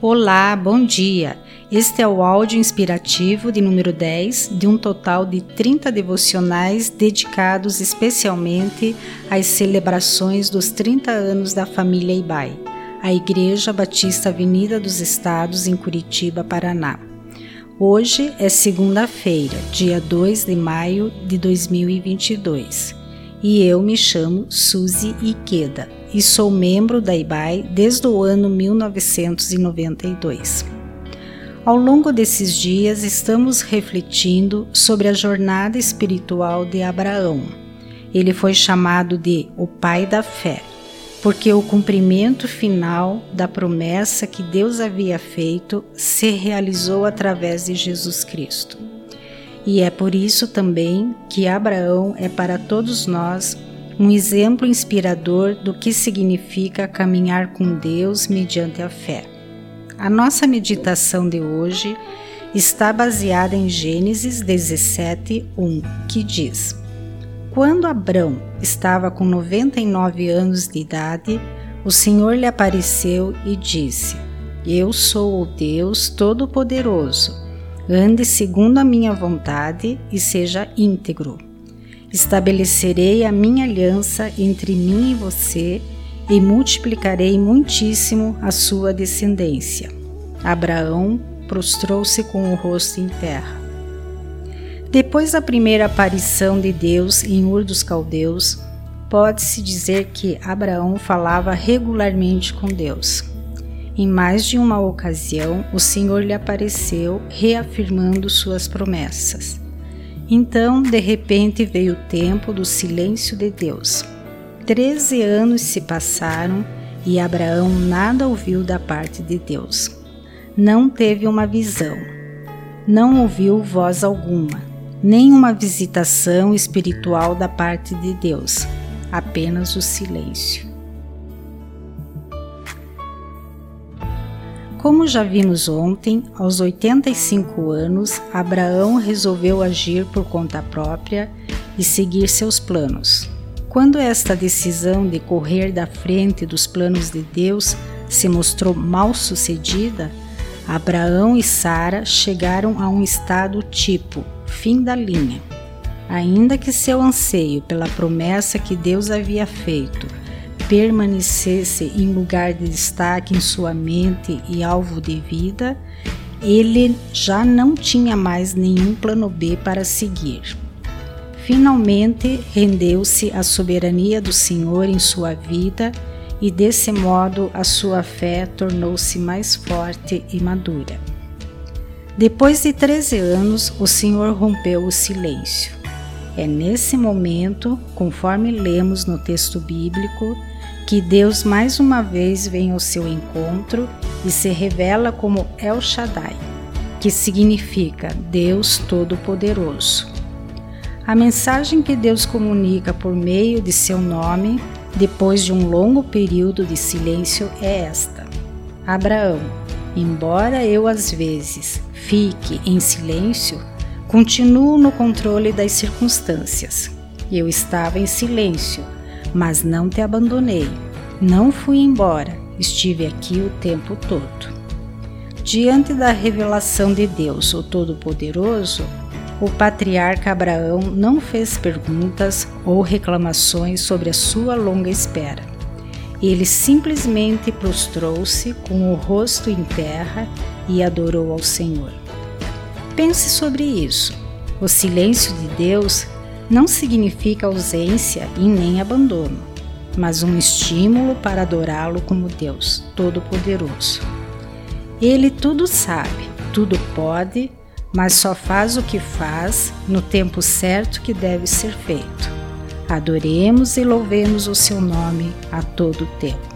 Olá, bom dia. Este é o áudio inspirativo de número 10 de um total de 30 devocionais dedicados especialmente às celebrações dos 30 anos da família Ibai, a Igreja Batista Avenida dos Estados em Curitiba, Paraná. Hoje é segunda-feira, dia 2 de maio de 2022, e eu me chamo Suzy Iqueda e sou membro da IBAI desde o ano 1992. Ao longo desses dias, estamos refletindo sobre a jornada espiritual de Abraão. Ele foi chamado de o pai da fé, porque o cumprimento final da promessa que Deus havia feito se realizou através de Jesus Cristo. E é por isso também que Abraão é para todos nós um exemplo inspirador do que significa caminhar com Deus mediante a fé. A nossa meditação de hoje está baseada em Gênesis 17, 1, que diz: Quando Abrão estava com 99 anos de idade, o Senhor lhe apareceu e disse: Eu sou o Deus Todo-Poderoso. Ande segundo a minha vontade e seja íntegro. Estabelecerei a minha aliança entre mim e você e multiplicarei muitíssimo a sua descendência. Abraão prostrou-se com o rosto em terra. Depois da primeira aparição de Deus em Ur dos Caldeus, pode-se dizer que Abraão falava regularmente com Deus. Em mais de uma ocasião, o Senhor lhe apareceu, reafirmando suas promessas. Então, de repente, veio o tempo do silêncio de Deus. Treze anos se passaram e Abraão nada ouviu da parte de Deus. Não teve uma visão, não ouviu voz alguma, nem uma visitação espiritual da parte de Deus, apenas o silêncio. Como já vimos ontem, aos 85 anos, Abraão resolveu agir por conta própria e seguir seus planos. Quando esta decisão de correr da frente dos planos de Deus se mostrou mal sucedida, Abraão e Sara chegaram a um estado tipo fim da linha. Ainda que seu anseio pela promessa que Deus havia feito permanecesse em lugar de destaque em sua mente e alvo de vida, ele já não tinha mais nenhum plano B para seguir. Finalmente rendeu-se à soberania do Senhor em sua vida e desse modo a sua fé tornou-se mais forte e madura. Depois de 13 anos, o Senhor rompeu o silêncio. É nesse momento, conforme lemos no texto bíblico, que Deus mais uma vez vem ao seu encontro e se revela como El Shaddai, que significa Deus Todo-Poderoso. A mensagem que Deus comunica por meio de seu nome, depois de um longo período de silêncio, é esta: Abraão, embora eu às vezes fique em silêncio, continuo no controle das circunstâncias. Eu estava em silêncio mas não te abandonei. Não fui embora, estive aqui o tempo todo. Diante da revelação de Deus, o Todo-Poderoso, o patriarca Abraão não fez perguntas ou reclamações sobre a sua longa espera. Ele simplesmente prostrou-se com o rosto em terra e adorou ao Senhor. Pense sobre isso. O silêncio de Deus não significa ausência e nem abandono, mas um estímulo para adorá-lo como Deus Todo-Poderoso. Ele tudo sabe, tudo pode, mas só faz o que faz no tempo certo que deve ser feito. Adoremos e louvemos o seu nome a todo tempo.